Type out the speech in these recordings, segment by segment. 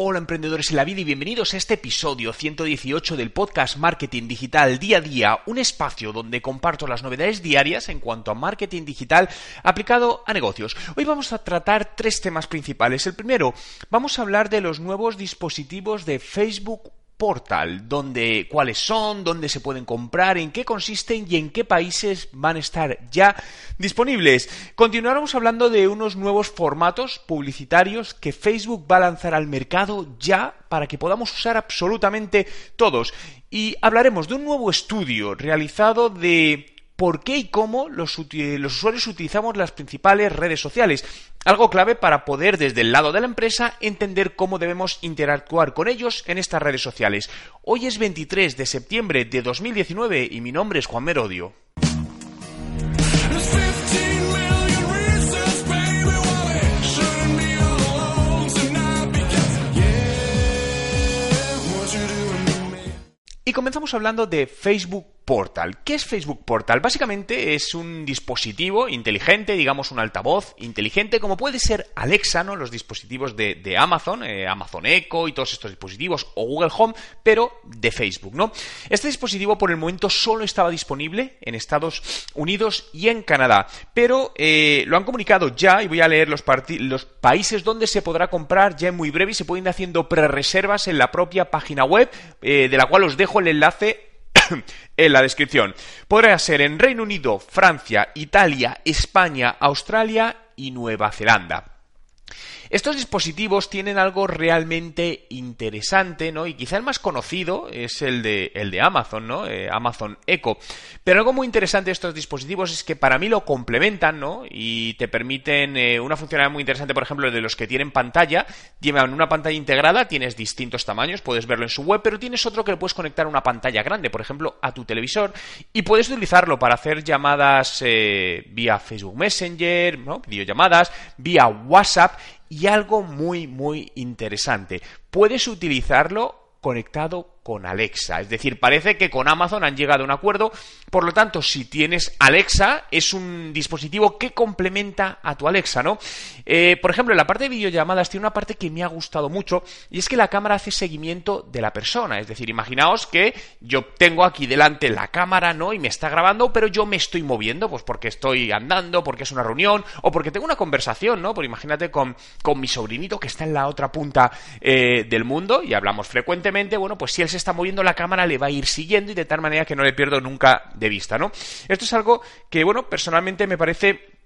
Hola emprendedores en la vida y bienvenidos a este episodio 118 del podcast Marketing Digital Día a Día, un espacio donde comparto las novedades diarias en cuanto a marketing digital aplicado a negocios. Hoy vamos a tratar tres temas principales. El primero, vamos a hablar de los nuevos dispositivos de Facebook Portal, donde cuáles son, dónde se pueden comprar, en qué consisten y en qué países van a estar ya disponibles. Continuaremos hablando de unos nuevos formatos publicitarios que Facebook va a lanzar al mercado ya para que podamos usar absolutamente todos. Y hablaremos de un nuevo estudio realizado de por qué y cómo los, usuarios utilizamos las principales redes sociales. Algo clave para poder desde el lado de la empresa entender cómo debemos interactuar con ellos en estas redes sociales. Hoy es 23 de septiembre de 2019 y mi nombre es Juan Merodio. Y comenzamos hablando de Facebook Portal. ¿Qué es Facebook Portal? Básicamente es un dispositivo inteligente, digamos un altavoz inteligente, como puede ser Alexa, ¿no? Los dispositivos de, Amazon, eh, Amazon Echo y todos estos dispositivos, o Google Home, pero de Facebook, ¿no? Este dispositivo por el momento solo estaba disponible en Estados Unidos y en Canadá, pero eh, lo han comunicado ya, y voy a leer los, países donde se podrá comprar ya en muy breve y se pueden ir haciendo pre-reservas en la propia página web, eh, de la cual os dejo el enlace en la descripción. Podrá ser en Reino Unido, Francia, Italia, España, Australia y Nueva Zelanda. Estos dispositivos tienen algo realmente interesante, ¿no? Y quizá el más conocido es el de, el de Amazon, ¿no? Eh, Amazon Echo. Pero algo muy interesante de estos dispositivos es que para mí lo complementan, ¿no? Y te permiten eh, una funcionalidad muy interesante, por ejemplo, de los que tienen pantalla. Llevan una pantalla integrada, tienes distintos tamaños, puedes verlo en su web, pero tienes otro que le puedes conectar a una pantalla grande, por ejemplo, a tu televisor. Y puedes utilizarlo para hacer llamadas eh, vía Facebook Messenger, ¿no? Videollamadas, vía WhatsApp y algo muy, muy interesante. Puedes utilizarlo conectado con Alexa. Es decir, parece que con Amazon han llegado a un acuerdo. Por lo tanto, si tienes Alexa, es un dispositivo que complementa a tu Alexa, ¿no? Eh, por ejemplo, en la parte de videollamadas tiene una parte que me ha gustado mucho y es que la cámara hace seguimiento de la persona. Es decir, imaginaos que yo tengo aquí delante la cámara, ¿no? Y me está grabando, pero yo me estoy moviendo, pues porque estoy andando, porque es una reunión o porque tengo una conversación, ¿no? Por imagínate con, con mi sobrinito que está en la otra punta eh, del mundo y hablamos frecuentemente, bueno, pues si él se está moviendo la cámara le va a ir siguiendo y de tal manera que no le pierdo nunca de vista, ¿no? Esto es algo que, bueno, personalmente me parece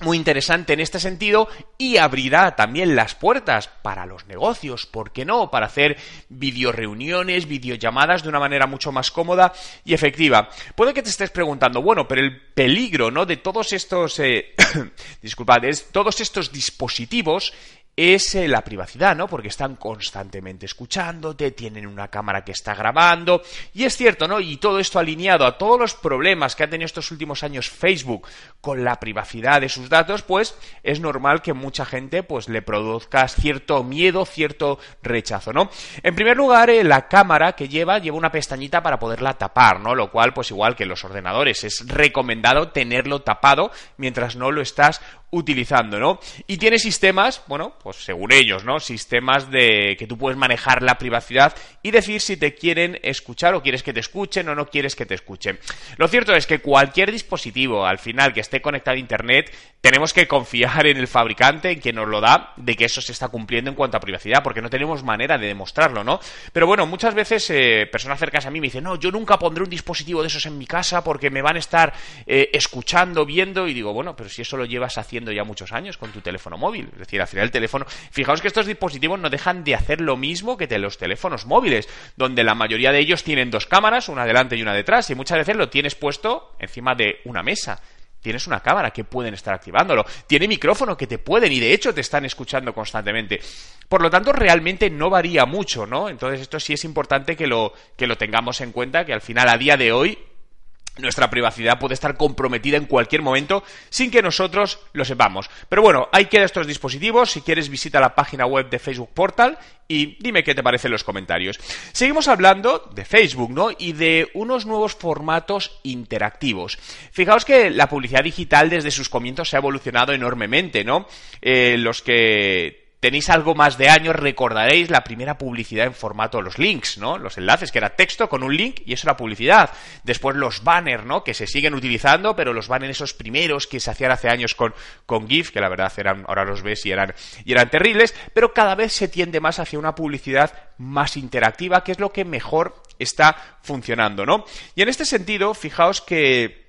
muy interesante en este sentido y abrirá también las puertas para los negocios, ¿por qué no? Para hacer videoreuniones, videollamadas de una manera mucho más cómoda y efectiva. Puede que te estés preguntando, bueno, pero el peligro, ¿no? De todos estos, eh, disculpad, es todos estos dispositivos es eh, la privacidad, ¿no? Porque están constantemente escuchándote, tienen una cámara que está grabando, y es cierto, ¿no? Y todo esto alineado a todos los problemas que ha tenido estos últimos años Facebook con la privacidad de sus datos, pues es normal que mucha gente pues le produzca cierto miedo, cierto rechazo, ¿no? En primer lugar, eh, la cámara que lleva lleva una pestañita para poderla tapar, ¿no? Lo cual, pues igual que los ordenadores, es recomendado tenerlo tapado mientras no lo estás utilizando, ¿no? Y tiene sistemas, bueno, pues según ellos, ¿no? Sistemas de que tú puedes manejar la privacidad y decir si te quieren escuchar o quieres que te escuchen o no quieres que te escuchen. Lo cierto es que cualquier dispositivo al final que esté conectado a internet, tenemos que confiar en el fabricante, en quien nos lo da, de que eso se está cumpliendo en cuanto a privacidad, porque no tenemos manera de demostrarlo, ¿no? Pero bueno, muchas veces eh, personas cercanas a mí me dicen, no, yo nunca pondré un dispositivo de esos en mi casa porque me van a estar eh, escuchando, viendo, y digo, bueno, pero si eso lo llevas haciendo ya muchos años con tu teléfono móvil. Es decir, al final el teléfono... Fijaos que estos dispositivos no dejan de hacer lo mismo que los teléfonos móviles, donde la mayoría de ellos tienen dos cámaras, una delante y una detrás, y muchas veces lo tienes puesto encima de una mesa. Tienes una cámara que pueden estar activándolo. Tiene micrófono que te pueden y de hecho te están escuchando constantemente. Por lo tanto, realmente no varía mucho, ¿no? Entonces esto sí es importante que lo, que lo tengamos en cuenta, que al final a día de hoy nuestra privacidad puede estar comprometida en cualquier momento sin que nosotros lo sepamos. Pero bueno, ahí quedan estos dispositivos. Si quieres visita la página web de Facebook Portal y dime qué te parece en los comentarios. Seguimos hablando de Facebook, ¿no? Y de unos nuevos formatos interactivos. Fijaos que la publicidad digital desde sus comienzos se ha evolucionado enormemente, ¿no? Eh, los que tenéis algo más de años, recordaréis la primera publicidad en formato los links, ¿no? Los enlaces, que era texto con un link y eso era publicidad. Después los banners, ¿no? Que se siguen utilizando, pero los banners esos primeros que se hacían hace años con, con GIF, que la verdad eran, ahora los ves y eran, y eran terribles, pero cada vez se tiende más hacia una publicidad más interactiva, que es lo que mejor está funcionando, ¿no? Y en este sentido, fijaos que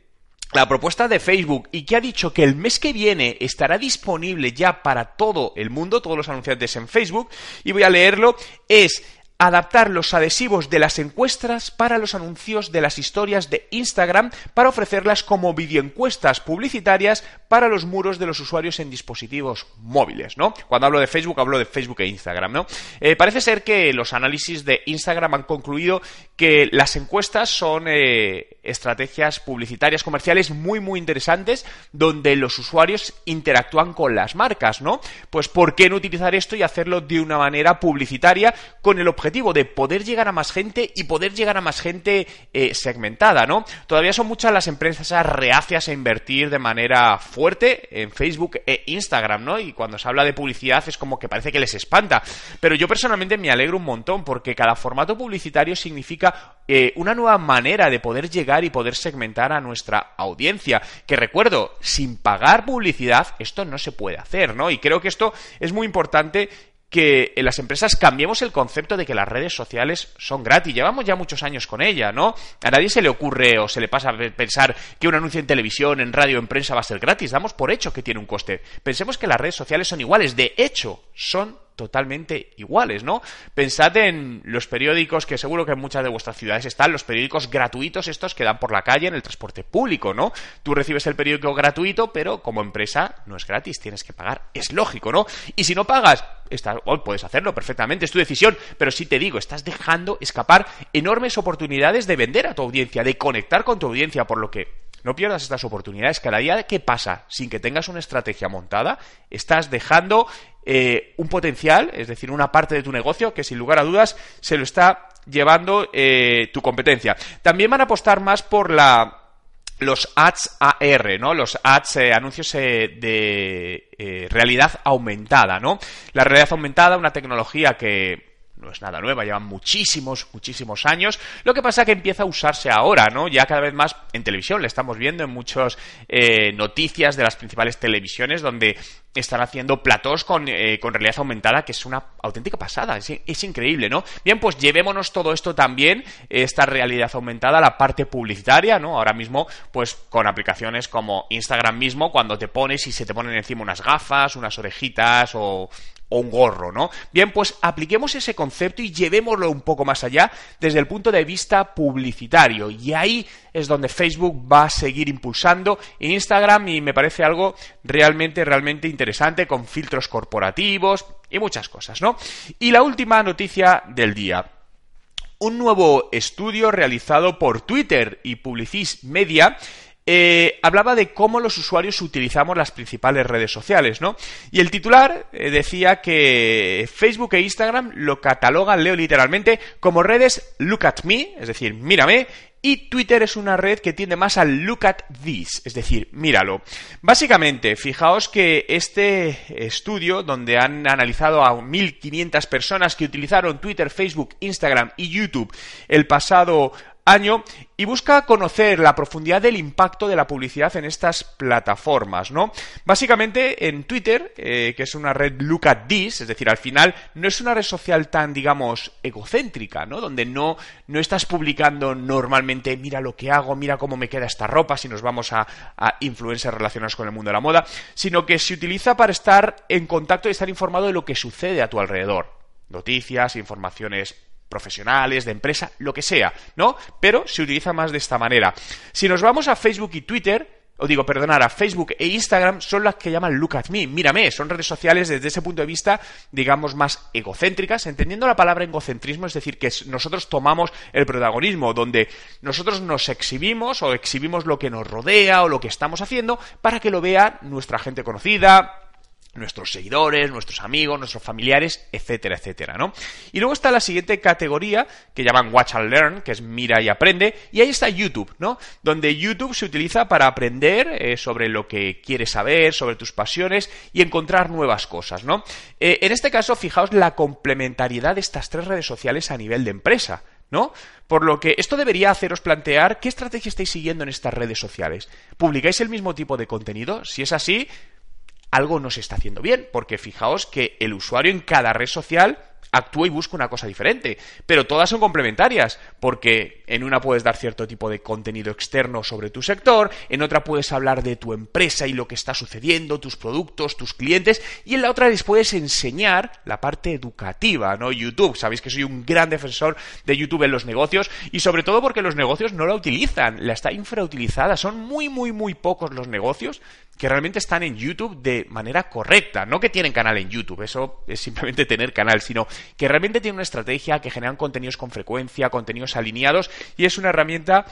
la propuesta de Facebook y que ha dicho que el mes que viene estará disponible ya para todo el mundo, todos los anunciantes en Facebook, y voy a leerlo, es adaptar los adhesivos de las encuestas para los anuncios de las historias de Instagram para ofrecerlas como videoencuestas publicitarias para los muros de los usuarios en dispositivos móviles, ¿no? Cuando hablo de Facebook hablo de Facebook e Instagram, ¿no? Eh, parece ser que los análisis de Instagram han concluido que las encuestas son eh, estrategias publicitarias comerciales muy muy interesantes donde los usuarios interactúan con las marcas, ¿no? Pues ¿por qué no utilizar esto y hacerlo de una manera publicitaria con el objetivo de poder llegar a más gente y poder llegar a más gente eh, segmentada, ¿no? Todavía son muchas las empresas reacias a invertir de manera fuerte en Facebook e Instagram, ¿no? Y cuando se habla de publicidad es como que parece que les espanta, pero yo personalmente me alegro un montón porque cada formato publicitario significa eh, una nueva manera de poder llegar y poder segmentar a nuestra audiencia. Que recuerdo, sin pagar publicidad esto no se puede hacer, ¿no? Y creo que esto es muy importante que en las empresas cambiemos el concepto de que las redes sociales son gratis. Llevamos ya muchos años con ella, ¿no? A nadie se le ocurre o se le pasa a pensar que un anuncio en televisión, en radio, en prensa va a ser gratis. Damos por hecho que tiene un coste. Pensemos que las redes sociales son iguales. De hecho, son totalmente iguales, ¿no? Pensad en los periódicos que seguro que en muchas de vuestras ciudades están, los periódicos gratuitos estos que dan por la calle en el transporte público, ¿no? Tú recibes el periódico gratuito, pero como empresa no es gratis, tienes que pagar. Es lógico, ¿no? Y si no pagas, estás, puedes hacerlo perfectamente, es tu decisión, pero sí te digo, estás dejando escapar enormes oportunidades de vender a tu audiencia, de conectar con tu audiencia, por lo que no pierdas estas oportunidades. Cada día que pasa sin que tengas una estrategia montada, estás dejando eh, un potencial, es decir, una parte de tu negocio que sin lugar a dudas se lo está llevando eh, tu competencia. También van a apostar más por la los ads AR, ¿no? Los ads, eh, anuncios de realidad aumentada, ¿no? La realidad aumentada, una tecnología que no es nada nueva, llevan muchísimos, muchísimos años. Lo que pasa es que empieza a usarse ahora, ¿no? Ya cada vez más en televisión, le estamos viendo en muchas eh, noticias de las principales televisiones donde están haciendo platós con, eh, con realidad aumentada, que es una auténtica pasada, es, es, increíble, ¿no? Bien, pues llevémonos todo esto también, esta realidad aumentada, la parte publicitaria, ¿no? Ahora mismo, pues con aplicaciones como Instagram mismo, cuando te pones y se te ponen encima unas gafas, unas orejitas o un gorro, ¿no? Bien, pues apliquemos ese concepto y llevémoslo un poco más allá desde el punto de vista publicitario. Y ahí es donde Facebook va a seguir impulsando Instagram y me parece algo realmente, realmente interesante con filtros corporativos y muchas cosas, ¿no? Y la última noticia del día un nuevo estudio realizado por Twitter y Publicis Media eh, hablaba de cómo los usuarios utilizamos las principales redes sociales, ¿no? Y el titular eh, decía que Facebook e Instagram lo catalogan, leo literalmente, como redes look at me, es decir, mírame, y Twitter es una red que tiende más al look at this, es decir, míralo. Básicamente, fijaos que este estudio, donde han analizado a 1.500 personas que utilizaron Twitter, Facebook, Instagram y YouTube el pasado año y busca conocer la profundidad del impacto de la publicidad en estas plataformas, ¿no? Básicamente en Twitter, eh, que es una red look at this, es decir, al final no es una red social tan, digamos, egocéntrica, ¿no? Donde no, no estás publicando normalmente, mira lo que hago, mira cómo me queda esta ropa, si nos vamos a, a influencers relacionados con el mundo de la moda, sino que se utiliza para estar en contacto y estar informado de lo que sucede a tu alrededor. Noticias, informaciones profesionales, de empresa, lo que sea, ¿no? Pero se utiliza más de esta manera. Si nos vamos a Facebook y Twitter, o digo, perdonar, a Facebook e Instagram son las que llaman Look at Me, mírame, son redes sociales desde ese punto de vista, digamos, más egocéntricas, entendiendo la palabra egocentrismo, es decir, que nosotros tomamos el protagonismo, donde nosotros nos exhibimos o exhibimos lo que nos rodea o lo que estamos haciendo para que lo vea nuestra gente conocida, nuestros seguidores, nuestros amigos, nuestros familiares, etcétera, etcétera, ¿no? Y luego está la siguiente categoría que llaman Watch and Learn, que es mira y aprende, y ahí está YouTube, ¿no? Donde YouTube se utiliza para aprender eh, sobre lo que quieres saber, sobre tus pasiones y encontrar nuevas cosas, ¿no? Eh, en este caso, fijaos la complementariedad de estas tres redes sociales a nivel de empresa. ¿no? Por lo que esto debería haceros plantear qué estrategia estáis siguiendo en estas redes sociales. ¿Publicáis el mismo tipo de contenido? Si es así, algo no se está haciendo bien, porque fijaos que el usuario en cada red social actúa y busca una cosa diferente. Pero todas son complementarias, porque en una puedes dar cierto tipo de contenido externo sobre tu sector, en otra puedes hablar de tu empresa y lo que está sucediendo, tus productos, tus clientes, y en la otra les puedes enseñar la parte educativa, ¿no? YouTube, sabéis que soy un gran defensor de YouTube en los negocios, y sobre todo porque los negocios no la utilizan, la está infrautilizada, son muy, muy, muy pocos los negocios que realmente están en YouTube de manera correcta, no que tienen canal en YouTube, eso es simplemente tener canal, sino que realmente tienen una estrategia, que generan contenidos con frecuencia, contenidos alineados y es una herramienta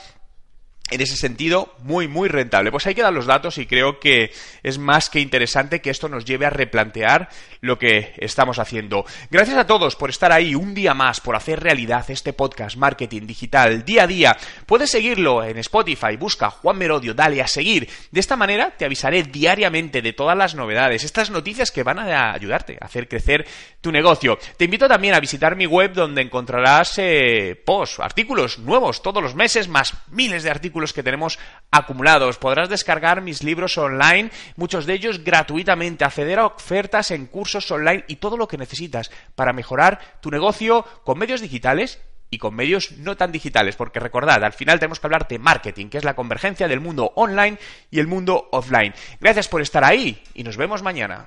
en ese sentido muy muy rentable. Pues ahí quedan los datos y creo que es más que interesante que esto nos lleve a replantear lo que estamos haciendo. Gracias a todos por estar ahí un día más, por hacer realidad este podcast Marketing Digital día a día. Puedes seguirlo en Spotify, busca Juan Merodio, dale a seguir. De esta manera te avisaré diariamente de todas las novedades, estas noticias que van a ayudarte a hacer crecer tu negocio. Te invito también a visitar mi web donde encontrarás eh, posts, artículos nuevos todos los meses, más miles de artículos que tenemos acumulados. Podrás descargar mis libros online, muchos de ellos gratuitamente, acceder a ofertas en cursos online y todo lo que necesitas para mejorar tu negocio con medios digitales y con medios no tan digitales, porque recordad, al final tenemos que hablar de marketing, que es la convergencia del mundo online y el mundo offline. Gracias por estar ahí y nos vemos mañana.